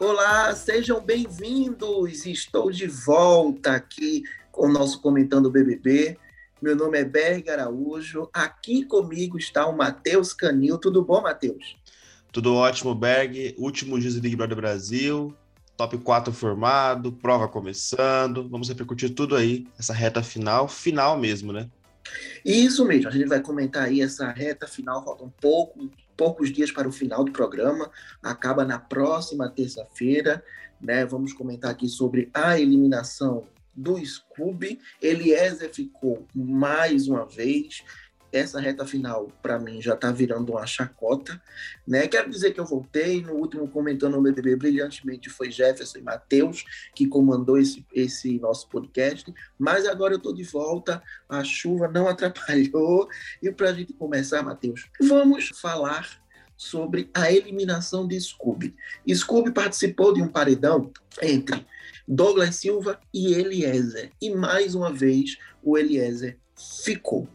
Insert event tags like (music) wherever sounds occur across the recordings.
Olá, sejam bem-vindos. Estou de volta aqui com o nosso Comentando BBB. Meu nome é Berg Araújo. Aqui comigo está o Matheus Canil. Tudo bom, Matheus? Tudo ótimo, Berg. Último dia do Big Brother Brasil. Top 4 formado, prova começando. Vamos repercutir tudo aí, essa reta final, final mesmo, né? Isso mesmo, a gente vai comentar aí essa reta final, faltam pouco, poucos dias para o final do programa, acaba na próxima terça-feira, né? Vamos comentar aqui sobre a eliminação do Scooby. Eliezer ficou mais uma vez essa reta final, para mim, já está virando uma chacota. Né? Quero dizer que eu voltei, no último comentando o BBB brilhantemente foi Jefferson e Matheus, que comandou esse, esse nosso podcast, mas agora eu estou de volta, a chuva não (laughs) atrapalhou, e para a gente começar, Matheus, vamos falar sobre a eliminação de Scooby. Scooby participou de um paredão entre Douglas Silva e Eliezer, e mais uma vez o Eliezer ficou.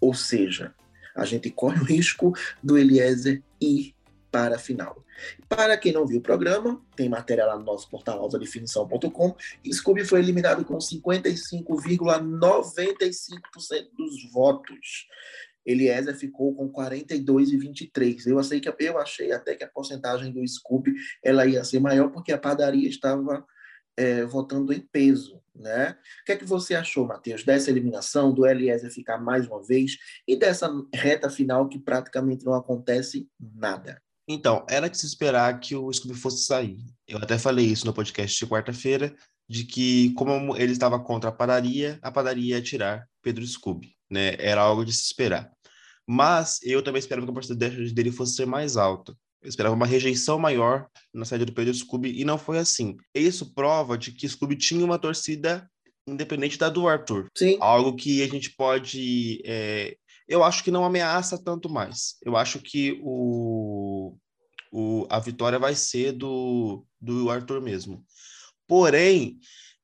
Ou seja, a gente corre o risco do Eliezer ir para a final. Para quem não viu o programa, tem matéria lá no nosso portal alsadefinição.com. Scooby foi eliminado com 55,95% dos votos. Eliezer ficou com 42,23. Eu achei que eu achei até que a porcentagem do Scooby ela ia ser maior porque a padaria estava é, votando em peso. Né? O que é que você achou, Matheus, dessa eliminação, do Eliezer ficar mais uma vez e dessa reta final que praticamente não acontece nada? Então, era de se esperar que o Scooby fosse sair. Eu até falei isso no podcast de quarta-feira, de que, como ele estava contra a padaria, a padaria ia tirar Pedro Scooby. Né? Era algo de se esperar. Mas eu também esperava que a porcentagem dele fosse ser mais alta. Eu esperava uma rejeição maior na saída do Pedro Scooby e não foi assim. Isso prova de que Scooby tinha uma torcida independente da do Arthur. Sim. Algo que a gente pode. É... Eu acho que não ameaça tanto mais. Eu acho que o, o... a vitória vai ser do, do Arthur mesmo. Porém,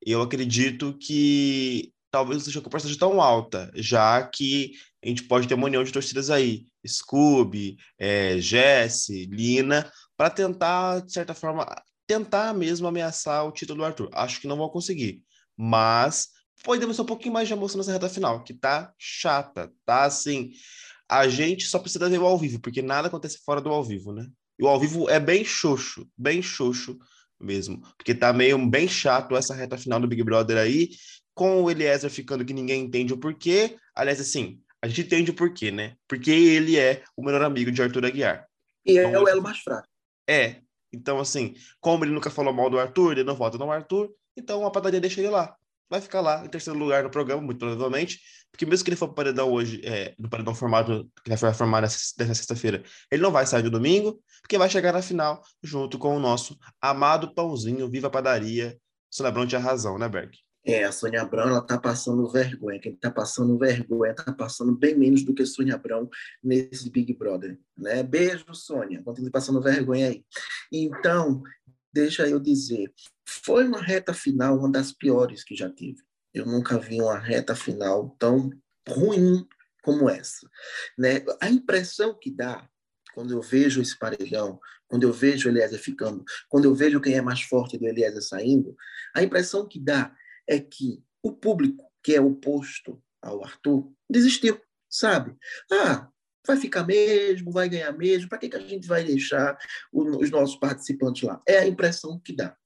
eu acredito que talvez não seja uma porcentagem tão alta, já que a gente pode ter uma união de torcidas aí, Scooby, é, Jesse, Lina, para tentar, de certa forma, tentar mesmo ameaçar o título do Arthur. Acho que não vão conseguir, mas podemos ter um pouquinho mais de emoção nessa reta final, que tá chata, tá assim. A gente só precisa ver o ao vivo, porque nada acontece fora do ao vivo, né? E o ao vivo é bem xoxo, bem xoxo mesmo, porque tá meio bem chato essa reta final do Big Brother aí, com o Eliezer ficando que ninguém entende o porquê. Aliás, assim, a gente entende o porquê, né? Porque ele é o melhor amigo de Arthur Aguiar. E é então, o elo mais fraco. É. Então, assim, como ele nunca falou mal do Arthur, ele não vota no Arthur, então a padaria deixa ele lá. Vai ficar lá em terceiro lugar no programa, muito provavelmente, porque mesmo que ele for para paredão hoje, é, no paredão formado, que vai formar nessa, nessa sexta-feira, ele não vai sair no domingo, porque vai chegar na final junto com o nosso amado pãozinho, Viva a Padaria. Celebrão tinha razão, né, Berg? É, a Sônia Abrão, ela tá passando vergonha. Quem tá passando vergonha tá passando bem menos do que Sônia Abrão nesse Big Brother, né? Beijo, Sônia. Continue passando vergonha aí. Então, deixa eu dizer, foi uma reta final, uma das piores que já tive. Eu nunca vi uma reta final tão ruim como essa, né? A impressão que dá quando eu vejo esse paredão, quando eu vejo o Eliezer ficando, quando eu vejo quem é mais forte do Eliezer saindo, a impressão que dá é que o público, que é oposto ao Arthur, desistiu, sabe? Ah, vai ficar mesmo, vai ganhar mesmo, para que, que a gente vai deixar os nossos participantes lá? É a impressão que dá.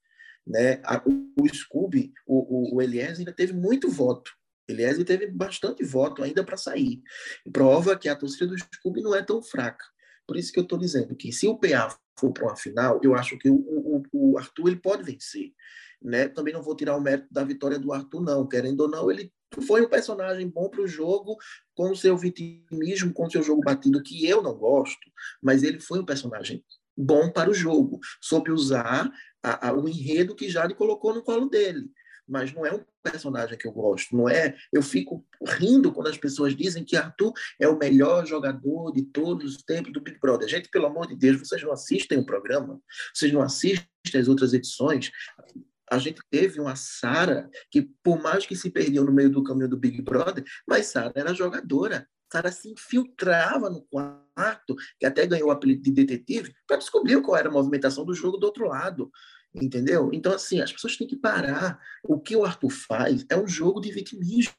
Né? O, Scooby, o, o, o Eliezer ainda teve muito voto. Eliezer teve bastante voto ainda para sair. Prova que a torcida do Scooby não é tão fraca. Por isso que eu estou dizendo que se o PA for para uma final, eu acho que o, o, o Arthur ele pode vencer. Né? Também não vou tirar o mérito da vitória do Arthur, não. Querendo ou não, ele foi um personagem bom para o jogo, com o seu vitimismo, com o seu jogo batido, que eu não gosto, mas ele foi um personagem bom para o jogo, soube usar a, a, o enredo que Jade colocou no colo dele. Mas não é um personagem que eu gosto, não é? Eu fico rindo quando as pessoas dizem que Arthur é o melhor jogador de todos os tempos do Big Brother. Gente, pelo amor de Deus, vocês não assistem o programa? Vocês não assistem as outras edições? a gente teve uma Sara que, por mais que se perdeu no meio do caminho do Big Brother, mas Sara era jogadora. Sara se infiltrava no quarto, que até ganhou o apelido de detetive, para descobrir qual era a movimentação do jogo do outro lado. Entendeu? Então, assim, as pessoas têm que parar. O que o Arthur faz é um jogo de vitimismo.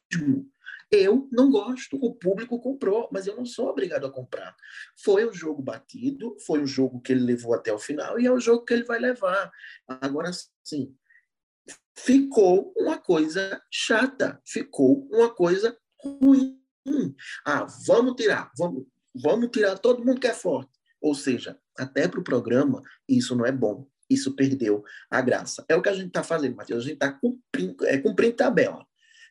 Eu não gosto. O público comprou, mas eu não sou obrigado a comprar. Foi o jogo batido, foi o jogo que ele levou até o final e é o jogo que ele vai levar. Agora, sim, ficou uma coisa chata, ficou uma coisa ruim. Ah, vamos tirar, vamos, vamos tirar todo mundo que é forte. Ou seja, até para o programa, isso não é bom. Isso perdeu a graça. É o que a gente está fazendo, Matheus. A gente está cumprindo, é, cumprindo tabela.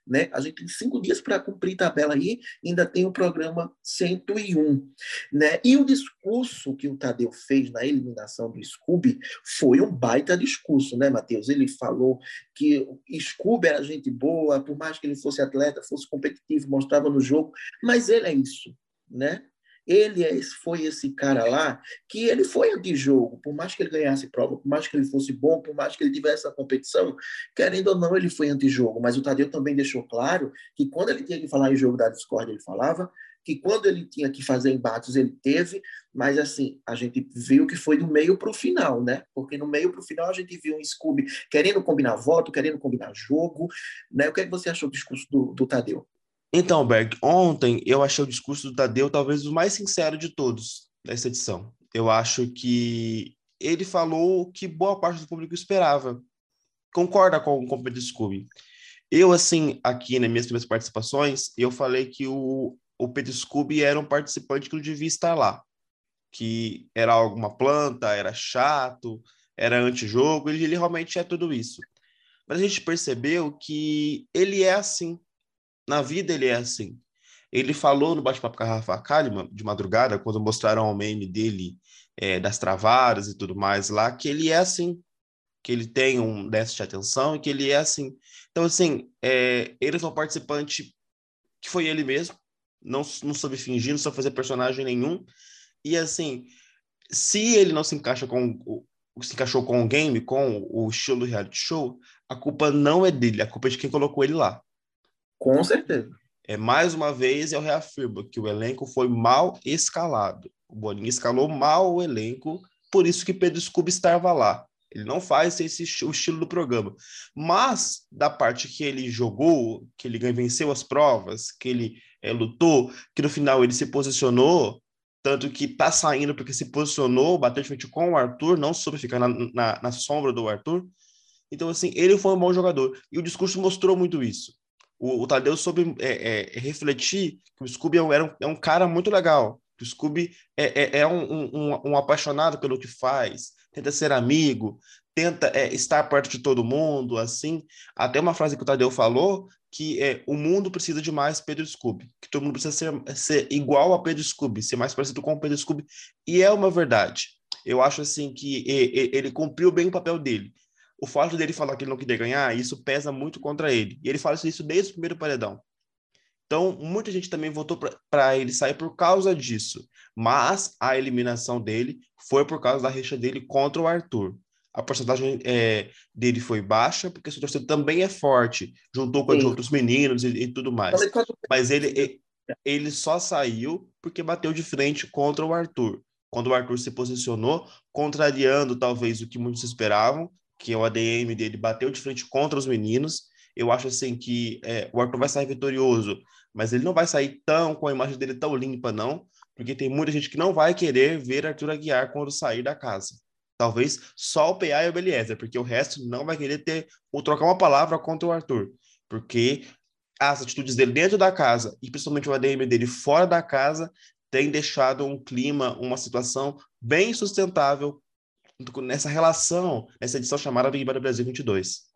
Né? A gente tem cinco dias para cumprir tabela aí, ainda tem o programa 101. Né? E o discurso que o Tadeu fez na eliminação do Scooby foi um baita discurso, né, Matheus? Ele falou que Scooby era gente boa, por mais que ele fosse atleta, fosse competitivo, mostrava no jogo, mas ele é isso, né? Ele é, foi esse cara lá que ele foi antijogo, por mais que ele ganhasse prova, por mais que ele fosse bom, por mais que ele tivesse a competição, querendo ou não, ele foi antijogo. Mas o Tadeu também deixou claro que quando ele tinha que falar em jogo da Discord, ele falava, que quando ele tinha que fazer embates, ele teve, mas assim, a gente viu que foi do meio para o final, né? Porque no meio para o final a gente viu um Scooby querendo combinar voto, querendo combinar jogo, né? O que, é que você achou do discurso do, do Tadeu? Então, Berg, ontem eu achei o discurso do Tadeu talvez o mais sincero de todos dessa edição. Eu acho que ele falou o que boa parte do público esperava. Concorda com, o Pedro Scooby. Eu, assim, aqui nas minhas primeiras participações, eu falei que o, o Pedro Scooby era um participante que não devia estar lá. Que era alguma planta, era chato, era antijogo, ele, ele realmente é tudo isso. Mas a gente percebeu que ele é assim na vida ele é assim. Ele falou no bate-papo com a Rafa Kalimann, de madrugada, quando mostraram o meme dele é, das travadas e tudo mais lá, que ele é assim, que ele tem um déficit de atenção e que ele é assim. Então, assim, é, ele é um participante que foi ele mesmo, não, não soube fingir, não soube fazer personagem nenhum. E, assim, se ele não se encaixa com se encaixou com o game, com o estilo do reality show, a culpa não é dele, a culpa é de quem colocou ele lá. Com certeza. É, mais uma vez, eu reafirmo que o elenco foi mal escalado. O Boninho escalou mal o elenco, por isso que Pedro Scooby estava lá. Ele não faz esse o estilo do programa. Mas, da parte que ele jogou, que ele venceu as provas, que ele é, lutou, que no final ele se posicionou, tanto que tá saindo porque se posicionou, bateu de frente com o Arthur, não soube ficar na, na, na sombra do Arthur. Então, assim, ele foi um bom jogador. E o discurso mostrou muito isso o, o Tadeu soube é, é, refletir que o Scooby é um, é um cara muito legal. O Scooby é, é, é um, um, um, apaixonado pelo que faz, tenta ser amigo, tenta é, estar perto de todo mundo, assim. Até uma frase que o Tadeu falou, que é o mundo precisa de mais Pedro Scooby, que todo mundo precisa ser, ser igual a Pedro Scooby, ser mais parecido com o Pedro Scooby, e é uma verdade. Eu acho assim que ele cumpriu bem o papel dele o fato dele falar que ele não queria ganhar, isso pesa muito contra ele. E ele fala isso desde o primeiro paredão. Então, muita gente também votou para ele sair por causa disso. Mas a eliminação dele foi por causa da rixa dele contra o Arthur. A porcentagem é, dele foi baixa, porque sua torcida também é forte, juntou com a de outros meninos e, e tudo mais. Mas ele, ele só saiu porque bateu de frente contra o Arthur. Quando o Arthur se posicionou, contrariando talvez o que muitos esperavam, que é o ADM dele bateu de frente contra os meninos. Eu acho assim que é, o Arthur vai sair vitorioso, mas ele não vai sair tão com a imagem dele tão limpa, não, porque tem muita gente que não vai querer ver Arthur Aguiar quando sair da casa. Talvez só o PA e o Beliezer, porque o resto não vai querer ter ou trocar uma palavra contra o Arthur, porque as atitudes dele dentro da casa e principalmente o ADM dele fora da casa tem deixado um clima, uma situação bem sustentável nessa relação, nessa edição chamada Big Brother Brasil 22.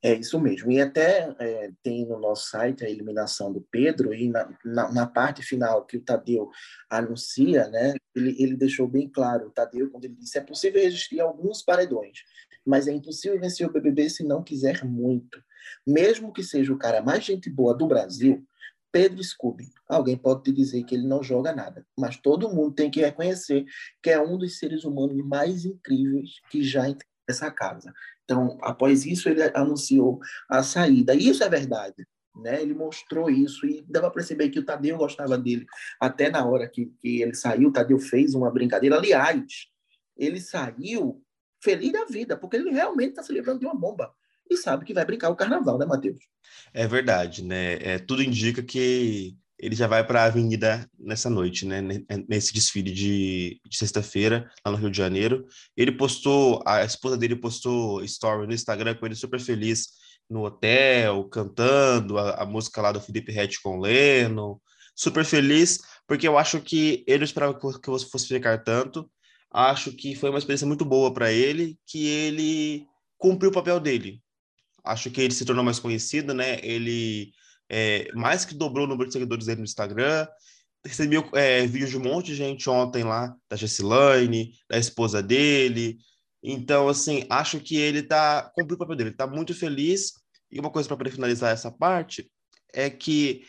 É isso mesmo. E até é, tem no nosso site a eliminação do Pedro, e na, na, na, parte final que o Tadeu anuncia, né, ele, ele deixou bem claro, o Tadeu, quando ele disse é possível existir alguns paredões, mas é impossível vencer o BBB se não quiser muito. Mesmo que seja o cara mais gente boa do Brasil, Pedro Scooby. Alguém pode te dizer que ele não joga nada, mas todo mundo tem que reconhecer que é um dos seres humanos mais incríveis que já entrou nessa casa. Então, após isso, ele anunciou a saída. Isso é verdade. Né? Ele mostrou isso e dava para perceber que o Tadeu gostava dele. Até na hora que, que ele saiu, o Tadeu fez uma brincadeira. Aliás, ele saiu feliz da vida, porque ele realmente está se livrando de uma bomba e sabe que vai brincar o carnaval, né, Matheus? É verdade, né? É, tudo indica que ele já vai para a avenida nessa noite, né? Nesse desfile de, de sexta-feira, lá no Rio de Janeiro. Ele postou, a esposa dele postou story no Instagram com ele super feliz no hotel, cantando a, a música lá do Felipe Rett com Leno. Super feliz, porque eu acho que ele esperava que você fosse ficar tanto. Acho que foi uma experiência muito boa para ele, que ele cumpriu o papel dele. Acho que ele se tornou mais conhecido, né? Ele é, mais que dobrou o número de seguidores dele no Instagram. Recebeu é, vídeos de um monte de gente ontem lá, da Jessilane, da esposa dele. Então, assim, acho que ele tá cumpriu o papel dele, tá muito feliz. E uma coisa para poder finalizar essa parte é que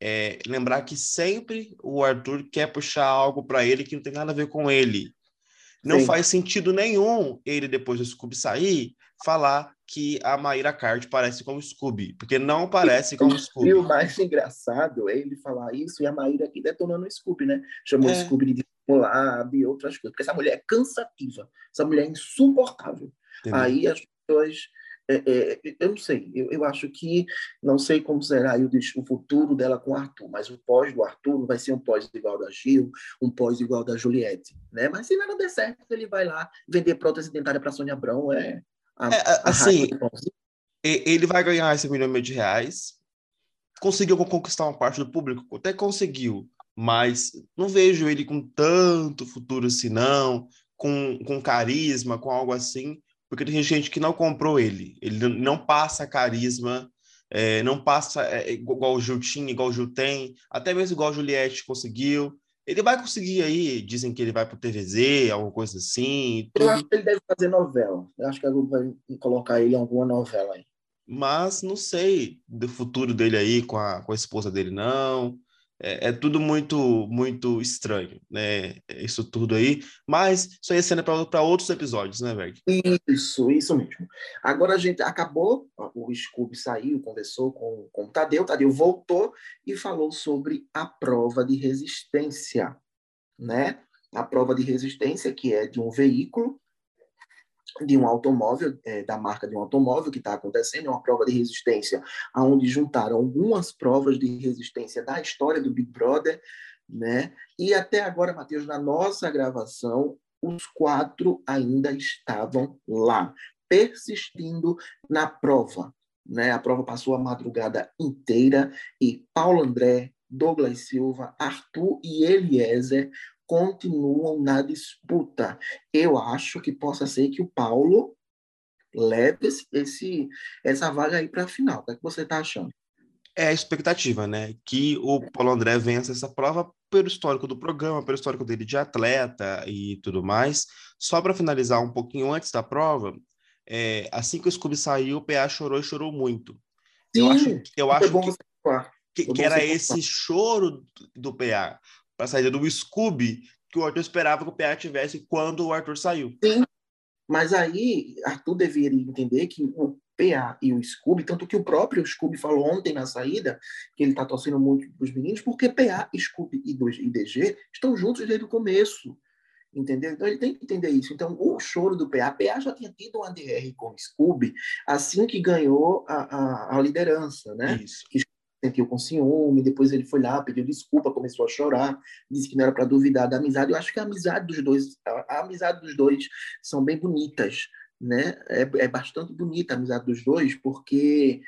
é, lembrar que sempre o Arthur quer puxar algo para ele que não tem nada a ver com ele. Não Sim. faz sentido nenhum ele, depois do Scooby sair, falar que a Maíra Card parece com o Scooby, porque não parece com o Scooby. E o mais engraçado é ele falar isso e a Maíra aqui detonando o Scooby, né? Chamou é. o Scooby de discipulado e outras coisas, porque essa mulher é cansativa, essa mulher é insuportável. Entendeu? Aí as pessoas é, é, eu não sei, eu, eu, acho que não sei como será o, o, futuro dela com o Arthur, mas o pós do Arthur vai ser um pós igual da Gil, um pós igual da Juliette, né? Mas se nada der certo, ele vai lá vender prótese dentária para Sônia Abrão, é, a, é, a assim, ele vai ganhar esse milhão e meio de reais, conseguiu conquistar uma parte do público, até conseguiu, mas não vejo ele com tanto futuro assim, não, com, com carisma, com algo assim, porque tem gente que não comprou ele. Ele não passa carisma, é, não passa é, igual o Gil tinha, igual o Gil tem, até mesmo igual a Juliette conseguiu. Ele vai conseguir aí, dizem que ele vai para o TVZ, alguma coisa assim. Eu acho que ele deve fazer novela. Eu acho que a Globo vai colocar ele em alguma novela aí. Mas não sei do futuro dele aí com a, com a esposa dele, não é, é, tudo muito muito estranho, né? Isso tudo aí. Mas isso aí é cena para outros episódios, né, Berg? Isso, isso mesmo. Agora a gente acabou, o Scooby saiu, conversou com, com o Tadeu, o Tadeu voltou e falou sobre a prova de resistência, né? A prova de resistência, que é de um veículo de um automóvel, é, da marca de um automóvel que está acontecendo, é uma prova de resistência, onde juntaram algumas provas de resistência da história do Big Brother, né? E até agora, Matheus, na nossa gravação, os quatro ainda estavam lá, persistindo na prova. Né? A prova passou a madrugada inteira e Paulo André, Douglas Silva, Arthur e Eliezer continuam na disputa. Eu acho que possa ser que o Paulo leve esse, esse essa vaga aí para a final. O que, é que você está achando? É a expectativa, né? Que o Paulo André vença essa prova pelo histórico do programa, pelo histórico dele de atleta e tudo mais. Só para finalizar um pouquinho antes da prova, é, assim que o Scooby saiu, o PA chorou e chorou muito. Sim, eu acho, eu acho que, que, que era esse choro do PA a saída do Scooby que o Arthur esperava que o PA tivesse quando o Arthur saiu. Sim, mas aí Arthur deveria entender que o PA e o Scooby, tanto que o próprio Scooby falou ontem na saída, que ele está torcendo muito para os meninos, porque PA, Scooby e DG estão juntos desde o começo. Entendeu? Então ele tem que entender isso. Então, o choro do PA, PA já tinha tido um ADR com o Scooby assim que ganhou a, a, a liderança, né? Isso. Que sentiu com ciúme, depois ele foi lá, pediu desculpa, começou a chorar, disse que não era para duvidar da amizade. Eu acho que a amizade dos dois, a, a amizade dos dois são bem bonitas, né? É, é bastante bonita a amizade dos dois, porque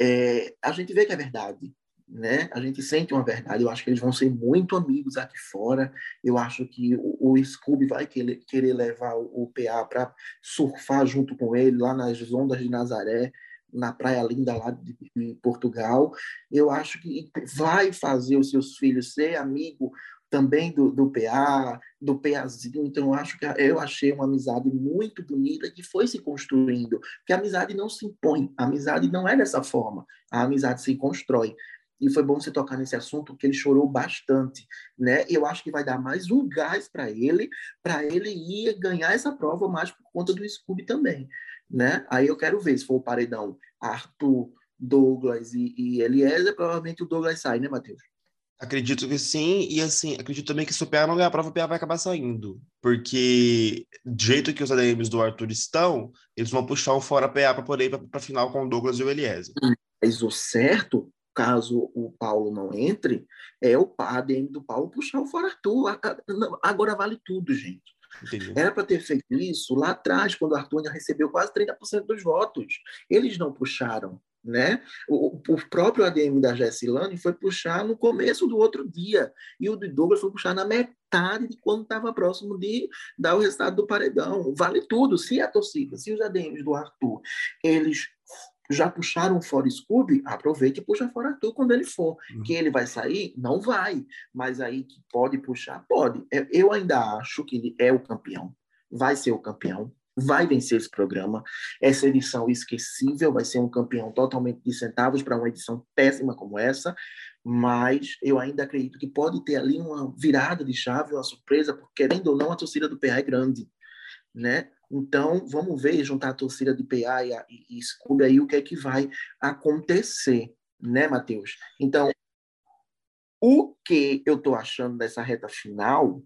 é, a gente vê que é verdade, né? A gente sente uma verdade. Eu acho que eles vão ser muito amigos aqui fora. Eu acho que o, o Scooby vai querer, querer levar o, o PA para surfar junto com ele lá nas ondas de Nazaré na Praia Linda lá de, Portugal. Eu acho que vai fazer os seus filhos ser amigo também do, do PA, do PAzinho. Então, acho que eu achei uma amizade muito bonita que foi se construindo. Porque a amizade não se impõe, a amizade não é dessa forma. A amizade se constrói. E foi bom você tocar nesse assunto, porque ele chorou bastante, né? Eu acho que vai dar mais um gás para ele, para ele ir ganhar essa prova mais por conta do Scooby também né? Aí eu quero ver se for o paredão Arthur, Douglas e, e Eliezer, provavelmente o Douglas sai, né, Matheus? Acredito que sim, e assim, acredito também que se o PA não ganhar a prova, o PA vai acabar saindo. Porque, do jeito que os ADMs do Arthur estão, eles vão puxar o fora PA para poder ir para final com o Douglas e o Eliezer. Mas o certo, caso o Paulo não entre, é o ADM do Paulo puxar o fora Arthur. Agora vale tudo, gente. Entendi. Era para ter feito isso lá atrás, quando o Arthur recebeu quase 30% dos votos. Eles não puxaram né? O, o, próprio ADM da Jessilane foi puxar no começo do outro dia e o de Douglas foi puxar na metade de quando estava próximo de dar o resultado do paredão. Vale tudo. Se a torcida, se os ADMs do Arthur, eles já puxaram fora Scooby, aproveite e puxa fora Arthur quando ele for. Uhum. Que ele vai sair? Não vai. Mas aí que pode puxar? Pode. É, eu ainda acho que ele é o campeão. Vai ser o campeão vai vencer esse programa. Essa edição esquecível vai ser um campeão totalmente de centavos para uma edição péssima como essa, mas eu ainda acredito que pode ter ali uma virada de chave, uma surpresa, porque querendo ou não, a torcida do PA é grande, né? Então, vamos ver, juntar a torcida de PA e, a, e, aí o que é que vai acontecer, né, Matheus? Então, o que eu estou achando dessa reta final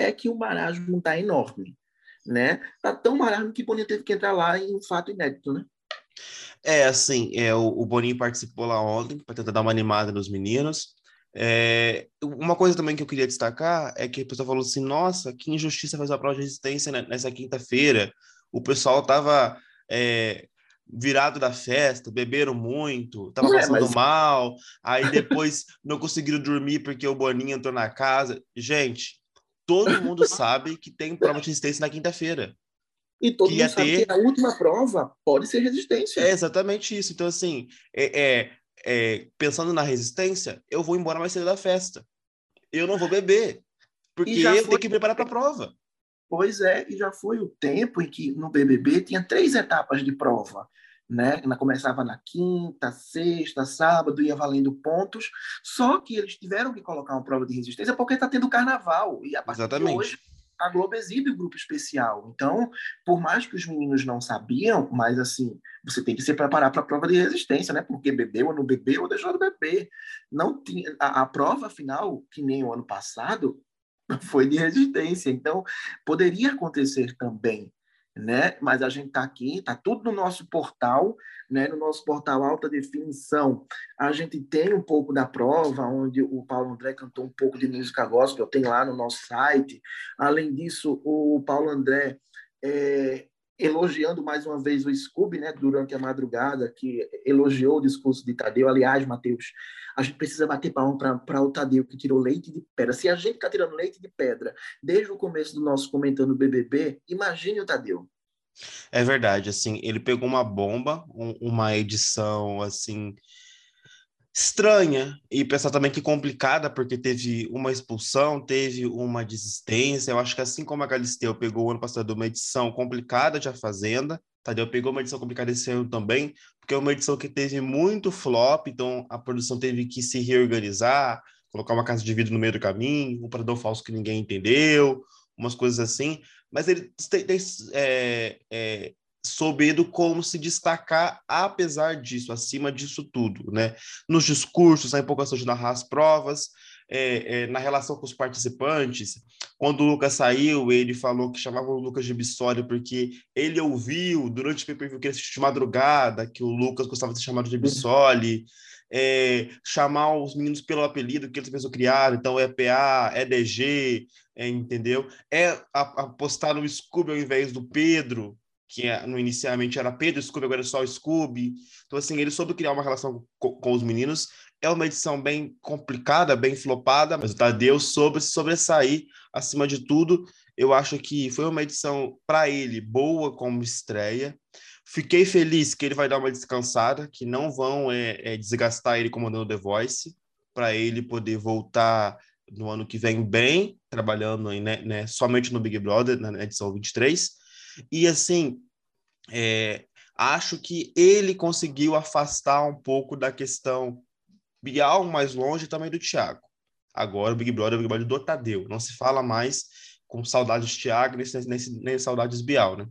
é que o marasmo está enorme né? Tá tão marasmo que Boninho teve que entrar lá em um fato inédito, né? É, assim, é, o, o Boninho participou lá ontem para tentar dar uma animada nos meninos. É, uma coisa também que eu queria destacar é que a pessoa falou assim: nossa, que injustiça fazer a prova de resistência nessa quinta-feira. O pessoal tava é, virado da festa, beberam muito, tava (laughs) é, passando mas... mal, aí depois não conseguiram dormir porque o Boninho entrou na casa. Gente, todo mundo sabe que tem prova de resistência na quinta-feira. E todo mundo sabe ter... que a última prova pode ser resistência. É exatamente isso. Então, assim, é, é, pensando na resistência, eu vou embora mais cedo da festa. Eu não vou beber, porque eu foi... tenho que me preparar para a prova. Pois é, e já foi o tempo em que no BBB tinha três etapas de prova né? Começava na quinta, sexta, sábado, ia valendo pontos. Só que eles tiveram que colocar uma prova de resistência porque está tendo carnaval. E a partir Exatamente. de hoje, a Globo exibe o grupo especial. Então, por mais que os meninos não sabiam, mas assim, você tem que se preparar para a prova de resistência, né? Porque bebeu ou não bebeu ou deixou de beber. Não tinha a, a prova final, que nem o ano passado, (laughs) foi de resistência. Então, poderia acontecer também né? Mas a gente está aqui, está tudo no nosso portal, né? No nosso portal Alta Definição, a gente tem um pouco da prova, onde o Paulo André cantou um pouco de música gospel, tem lá no nosso site. Além disso, o Paulo André é, elogiando mais uma vez o Scooby, né? Durante a madrugada, que elogiou o discurso de Tadeu. Aliás, Matheus, a gente precisa bater palma para o Tadeu, que tirou leite de pedra. Se a gente está tirando leite de pedra desde o começo do nosso comentando BBB, imagine o Tadeu. É verdade, assim, ele pegou uma bomba, um, uma edição, assim, estranha e pensar também que complicada, porque teve uma expulsão, teve uma desistência. Eu acho que assim como a Galisteu pegou ano passado uma edição complicada de A Fazenda, Tadeu pegou uma edição complicada esse ano também, porque é uma edição que teve muito flop, então a produção teve que se reorganizar, colocar uma casa de vidro no meio do caminho, um paredão falso que ninguém entendeu, umas coisas assim. Mas ele é, é, souberam como se destacar apesar disso, acima disso tudo, né? Nos discursos, na empolgação de narrar as provas, é, é, na relação com os participantes. Quando o Lucas saiu, ele falou que chamava o Lucas de Bissoli porque ele ouviu durante o PPV que ele assistiu de madrugada que o Lucas gostava de ser chamado de Bissoli. É, chamar os meninos pelo apelido que eles mesmos criaram, então é PA, é é, entendeu? É apostar no Scooby ao invés do Pedro, que é, no, inicialmente era Pedro Scooby, agora é só Scooby. Então, assim, ele soube criar uma relação com, com, os meninos. É uma edição bem complicada, bem flopada, mas o Tadeu soube se sobressair acima de tudo. Eu acho que foi uma edição, para ele, boa como estreia. Fiquei feliz que ele vai dar uma descansada, que não vão é, é, desgastar ele comandando The Voice, para ele poder voltar no ano que vem bem, trabalhando né, né, somente no Big Brother, na edição 23 e assim, é, acho que ele conseguiu afastar um pouco da questão Bial mais longe também do Thiago. Agora o Big Brother é o Big Brother do Tadeu. Não se fala mais com saudades Thiago nem, nem, nem saudades Bial, né?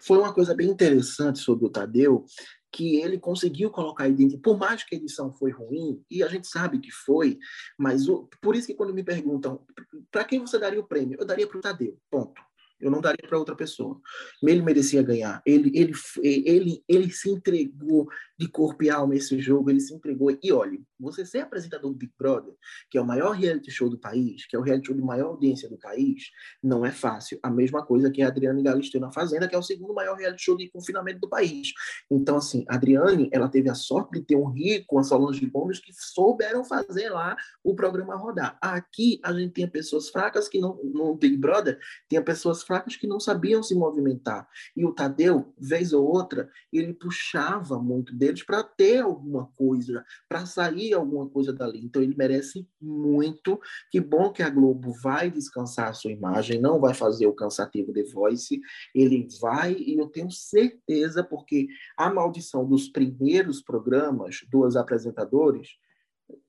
Foi uma coisa bem interessante sobre o Tadeu, que ele conseguiu colocar identidade, por mais que a edição foi ruim, e a gente sabe que foi, mas o, por isso que quando me perguntam para quem você daria o prêmio, eu daria para o Tadeu, ponto. Eu não daria para outra pessoa. Ele merecia ganhar. Ele, ele, ele, ele se entregou de corpo e alma esse jogo. Ele se entregou. E olha, você ser apresentador do Big Brother, que é o maior reality show do país, que é o reality show de maior audiência do país, não é fácil. A mesma coisa que a Adriane Galisteu na Fazenda, que é o segundo maior reality show de confinamento do país. Então, assim, a Adriane, ela teve a sorte de ter um rico, uma Solange Gomes, que souberam fazer lá o programa rodar. Aqui, a gente tinha pessoas fracas que não, no Big Brother, tinha pessoas fracas que não sabiam se movimentar. E o Tadeu, vez ou outra, ele puxava muito deles para ter alguma coisa, para sair alguma coisa dali. Então ele merece muito. Que bom que a Globo vai descansar a sua imagem, não vai fazer o cansativo The Voice. Ele vai, e eu tenho certeza, porque a maldição dos primeiros programas, dos apresentadores,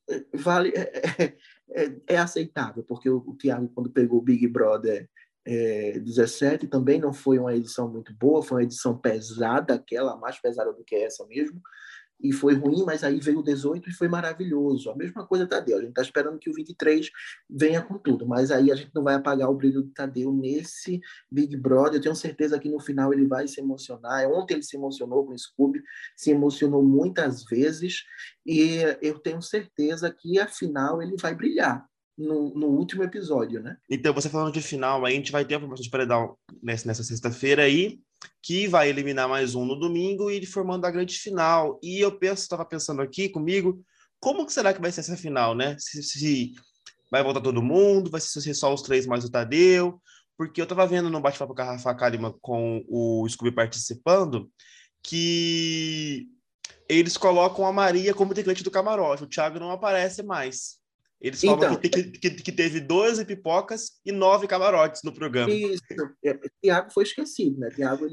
eh, vale (laughs) é, é, é aceitável, porque o, o Tiago, quando pegou o Big Brother é, 17 também não foi uma edição muito boa, foi uma edição pesada, aquela mais pesada do que essa mesmo, e foi ruim, mas aí veio o 18 e foi maravilhoso. A mesma coisa Tadeu, a gente está esperando que o 23 venha com tudo, mas aí a gente não vai apagar o brilho do Tadeu nesse Big Brother. Eu tenho certeza que no final ele vai se emocionar. Ontem ele se emocionou com o Scooby, se emocionou muitas vezes, e eu tenho certeza que afinal ele vai brilhar no, no, último episódio, né? Então, você falando de final, a gente vai ter a formação de paredão nessa, nessa sexta-feira aí, que vai eliminar mais um no domingo e formando a grande final. E eu penso, estava pensando aqui comigo, como que será que vai ser essa final, né? Se, se vai voltar todo mundo, vai ser só os três mais o Tadeu, porque eu estava vendo no bate-papo com a Rafa Kalima com o Scooby participando, que eles colocam a Maria como integrante do camarote, o Thiago não aparece mais. Eles falam então, que, que, que, teve 12 pipocas e nove camarotes no programa. Isso. É, Tiago foi esquecido, né? Tiago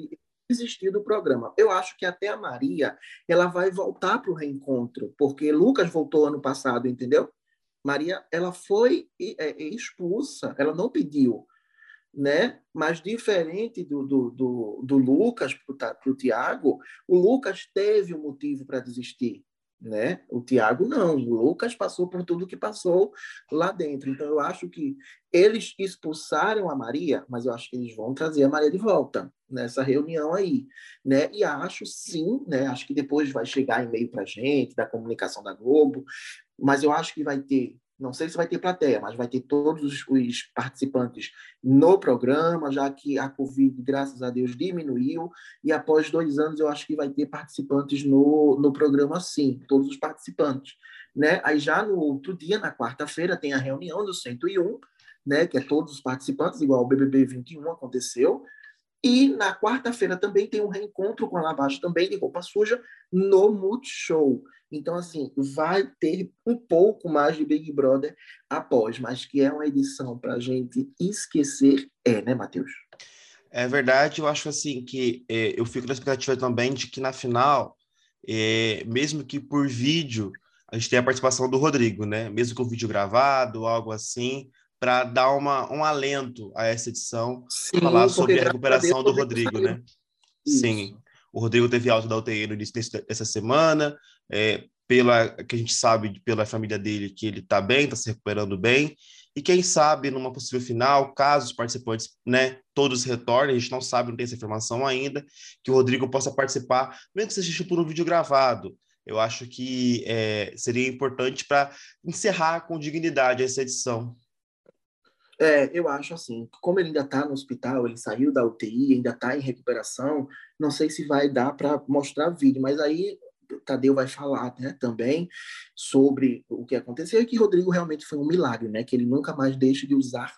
desistiu do programa. Eu acho que até a Maria ela vai voltar para o reencontro, porque Lucas voltou ano passado, entendeu? Maria ela foi é, expulsa, ela não pediu, né? Mas diferente do, do, do, do Lucas para o Tiago, o Lucas teve um motivo para desistir né? O Tiago não, o Lucas passou por tudo que passou lá dentro. Então eu acho que eles expulsaram a Maria, mas eu acho que eles vão trazer a Maria de volta nessa reunião aí, né? E acho sim, né? Acho que depois vai chegar e-mail para gente da comunicação da Globo, mas eu acho que vai ter não sei se vai ter plateia, mas vai ter todos os participantes no programa, já que a Covid, graças a Deus, diminuiu. E após dois anos, eu acho que vai ter participantes no, no programa, sim, todos os participantes. Né? Aí já no outro dia, na quarta-feira, tem a reunião do 101, né, que é todos os participantes, igual o BBB 21 aconteceu. E na quarta-feira também tem um reencontro com a Lavagem também de roupa suja no Multishow. Então, assim, vai ter um pouco mais de Big Brother após, mas que é uma edição para a gente esquecer, é, né, Matheus? É verdade, eu acho assim que é, eu fico na expectativa também de que na final, é, mesmo que por vídeo, a gente tenha a participação do Rodrigo, né? Mesmo com o vídeo gravado, algo assim, para dar uma, um alento a essa edição, Sim, falar sobre a recuperação do Rodrigo, né? Isso. Sim. O Rodrigo teve alta da UTI no início dessa semana, é, pela que a gente sabe pela família dele que ele está bem, está se recuperando bem, e quem sabe numa possível final, caso os participantes, né, todos retornem, a gente não sabe, não tem essa informação ainda, que o Rodrigo possa participar, mesmo que seja por um vídeo gravado. Eu acho que é, seria importante para encerrar com dignidade essa edição. É, eu acho assim, como ele ainda está no hospital, ele saiu da UTI, ainda está em recuperação, não sei se vai dar para mostrar vídeo, mas aí Tadeu vai falar né, também sobre o que aconteceu e que Rodrigo realmente foi um milagre, né? Que ele nunca mais deixe de usar,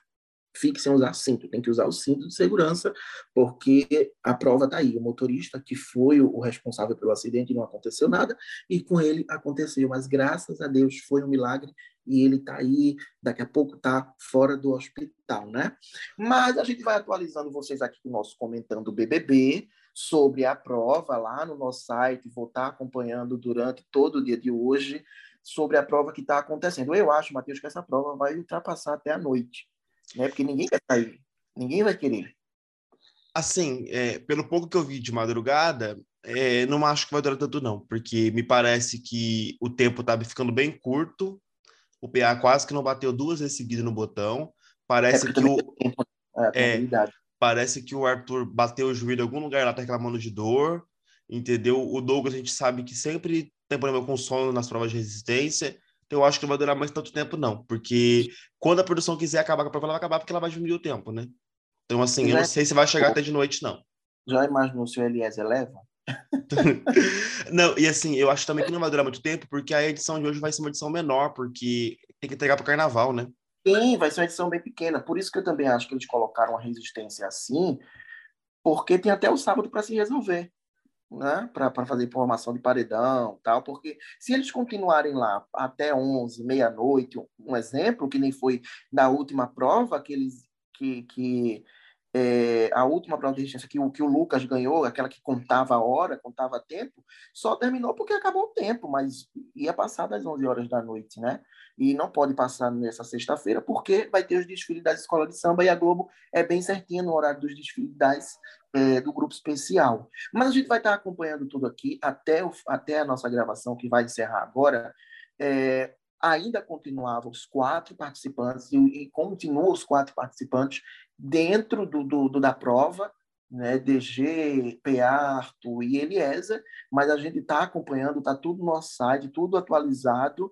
fique sem usar cinto, tem que usar o cinto de segurança, porque a prova está aí. O motorista que foi o responsável pelo acidente não aconteceu nada e com ele aconteceu, mas graças a Deus foi um milagre e ele está aí, daqui a pouco está fora do hospital, né? Mas a gente vai atualizando vocês aqui com o nosso comentando BBB sobre a prova lá no nosso site, vou estar tá acompanhando durante todo o dia de hoje sobre a prova que está acontecendo. Eu acho, Matheus, que essa prova vai ultrapassar até a noite, né? Porque ninguém vai sair, ninguém vai querer. Assim, é, pelo pouco que eu vi de madrugada, é, não acho que vai durar tanto, não, porque me parece que o tempo tá ficando bem curto. O PA quase que não bateu duas vezes seguidas no botão. Parece é que o. Tempo, é, é parece que o Arthur bateu o joelho em algum lugar lá, tá reclamando de dor. Entendeu? O Douglas, a gente sabe que sempre tem problema com sono nas provas de resistência. Então, eu acho que não vai durar mais tanto tempo, não. Porque quando a produção quiser acabar com a prova, ela vai acabar porque ela vai diminuir o tempo, né? Então, assim, eu não sei se vai chegar até de noite, não. Já imaginou se o Eliezer leva? (laughs) não, e assim, eu acho também que não vai durar muito tempo, porque a edição de hoje vai ser uma edição menor, porque tem que entregar para o carnaval, né? Sim, vai ser uma edição bem pequena. Por isso que eu também acho que eles colocaram a resistência assim, porque tem até o sábado para se resolver, né? Para fazer formação de paredão tal. Porque se eles continuarem lá até 11, meia-noite, um exemplo, que nem foi da última prova, que eles. Que, que é, a última prova de resistência que o, que o Lucas ganhou, aquela que contava a hora, contava tempo, só terminou porque acabou o tempo, mas ia passar das 11 horas da noite, né? E não pode passar nessa sexta-feira porque vai ter os desfiles das escolas de samba e a Globo é bem certinha no horário dos desfiles das, é, do grupo especial. Mas a gente vai estar acompanhando tudo aqui até, o, até a nossa gravação, que vai encerrar agora. É, ainda continuavam os quatro participantes e, e continuam os quatro participantes dentro do, do, do da prova, né, DG, PA, Arthur e Eliezer, mas a gente está acompanhando, está tudo no nosso site, tudo atualizado.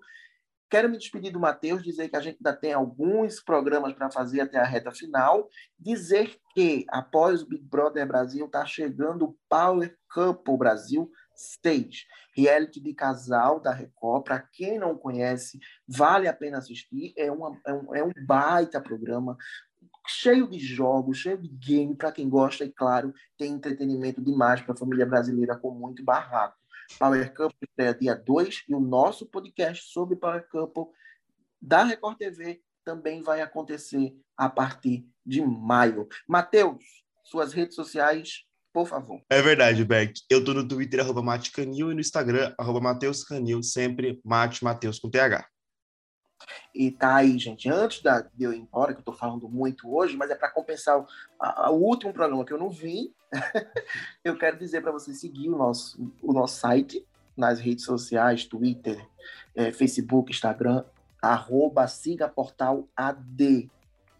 Quero me despedir do Matheus, dizer que a gente ainda tem alguns programas para fazer até a reta final, dizer que após o Big Brother Brasil está chegando o Power Couple Brasil Stage, reality de casal da Record. Para quem não conhece, vale a pena assistir. É, uma, é, um, é um baita programa cheio de jogos, cheio de game para quem gosta e claro tem entretenimento demais para a família brasileira com muito barraco. Power Couple estreia dia 2 e o nosso podcast sobre Power Couple da Record TV também vai acontecer a partir de maio. Matheus, suas redes sociais, por favor. É verdade, Beck. Eu tô no Twitter, arroba Canil, e no Instagram, arroba Mateus Canil, sempre Mate Mateus com TH. E tá aí, gente. Antes da, de eu ir embora, que eu tô falando muito hoje, mas é para compensar o, a, o, último programa que eu não vi, (laughs) eu quero dizer para você seguir o nosso, o nosso site nas redes sociais, Twitter, é, Facebook, Instagram, arroba siga portal AD,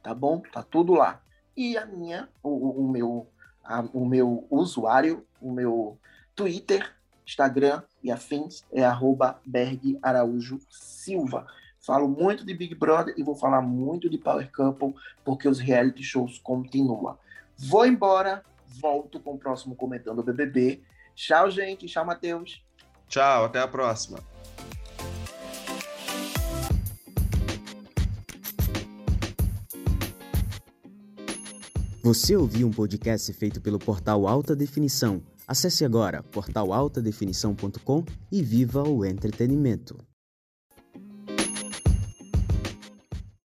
tá bom? Tá tudo lá. E a minha, o, o meu, a, o meu usuário, o meu Twitter, Instagram e afins é arroba Berg Araújo Silva. Falo muito de Big Brother e vou falar muito de Power Couple, porque os reality shows continuam. Vou embora, volto com o próximo Comentando o BBB. Tchau, gente. Tchau, Matheus. Tchau, até a próxima. Você ouviu um podcast feito pelo portal Alta Definição. Acesse agora portalaltadefinição.com e viva o entretenimento.